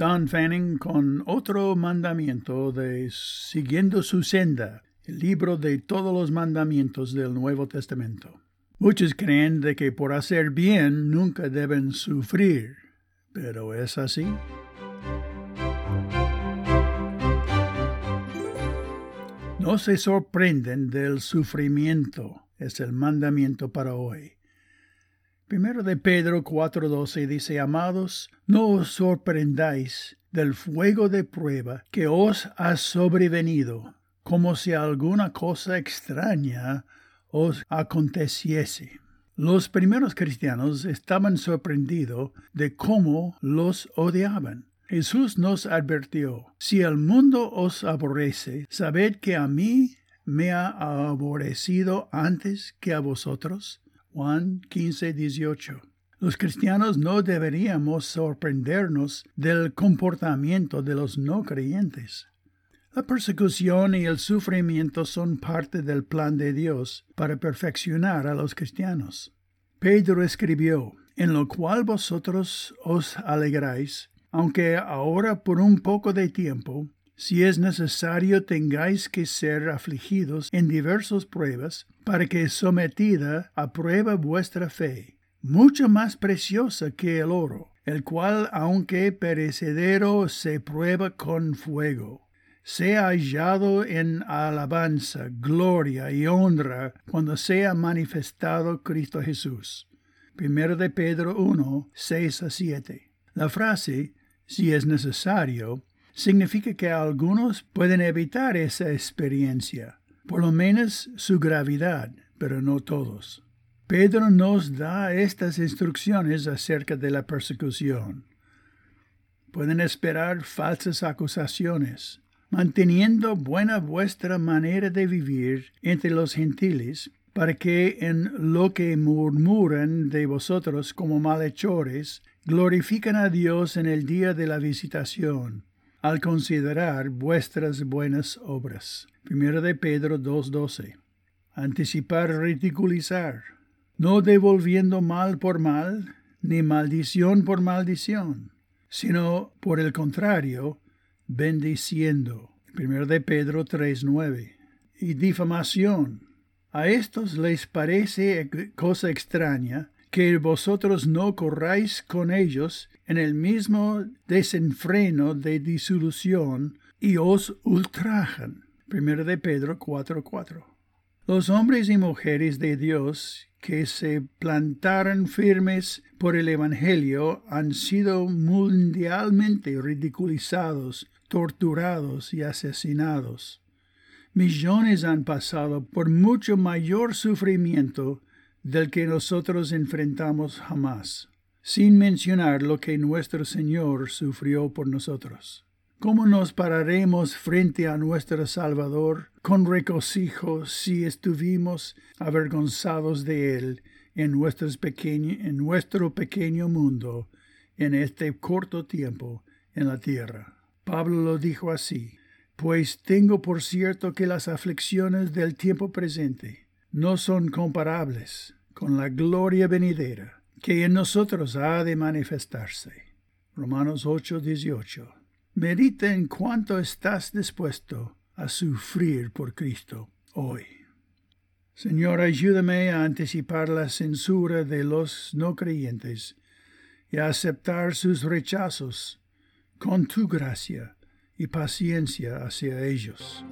Don Fanning con otro mandamiento de Siguiendo su senda, el libro de todos los mandamientos del Nuevo Testamento. Muchos creen de que por hacer bien nunca deben sufrir, pero ¿es así? No se sorprenden del sufrimiento, es el mandamiento para hoy. Primero de Pedro 4:12 dice, Amados, no os sorprendáis del fuego de prueba que os ha sobrevenido, como si alguna cosa extraña os aconteciese. Los primeros cristianos estaban sorprendidos de cómo los odiaban. Jesús nos advirtió, si el mundo os aborrece, sabed que a mí me ha aborrecido antes que a vosotros. Juan 15, 18. Los cristianos no deberíamos sorprendernos del comportamiento de los no creyentes. La persecución y el sufrimiento son parte del plan de Dios para perfeccionar a los cristianos. Pedro escribió, en lo cual vosotros os alegráis, aunque ahora por un poco de tiempo, si es necesario tengáis que ser afligidos en diversas pruebas, para que sometida a prueba vuestra fe, mucho más preciosa que el oro, el cual aunque perecedero se prueba con fuego, sea hallado en alabanza, gloria y honra cuando sea manifestado Cristo Jesús. Primero de Pedro 1, 6 a 7. La frase si es necesario, significa que algunos pueden evitar esa experiencia, por lo menos su gravedad, pero no todos. Pedro nos da estas instrucciones acerca de la persecución. Pueden esperar falsas acusaciones, manteniendo buena vuestra manera de vivir entre los gentiles, para que en lo que murmuran de vosotros como malhechores, glorifican a Dios en el día de la visitación, al considerar vuestras buenas obras. Primero de Pedro 2.12. Anticipar, ridiculizar, no devolviendo mal por mal, ni maldición por maldición, sino por el contrario, bendiciendo. Primero de Pedro 3.9. Y difamación. A estos les parece cosa extraña que vosotros no corráis con ellos en el mismo desenfreno de disolución y os ultrajan. Primero de Pedro 4:4. Los hombres y mujeres de Dios que se plantaron firmes por el Evangelio han sido mundialmente ridiculizados, torturados y asesinados. Millones han pasado por mucho mayor sufrimiento del que nosotros enfrentamos jamás, sin mencionar lo que nuestro Señor sufrió por nosotros. ¿Cómo nos pararemos frente a nuestro Salvador con regocijo si estuvimos avergonzados de Él en, en nuestro pequeño mundo en este corto tiempo en la tierra? Pablo lo dijo así, pues tengo por cierto que las aflicciones del tiempo presente no son comparables con la gloria venidera que en nosotros ha de manifestarse. Romanos 8, 18. Medita en cuánto estás dispuesto a sufrir por Cristo hoy. Señor, ayúdame a anticipar la censura de los no creyentes y a aceptar sus rechazos con tu gracia y paciencia hacia ellos.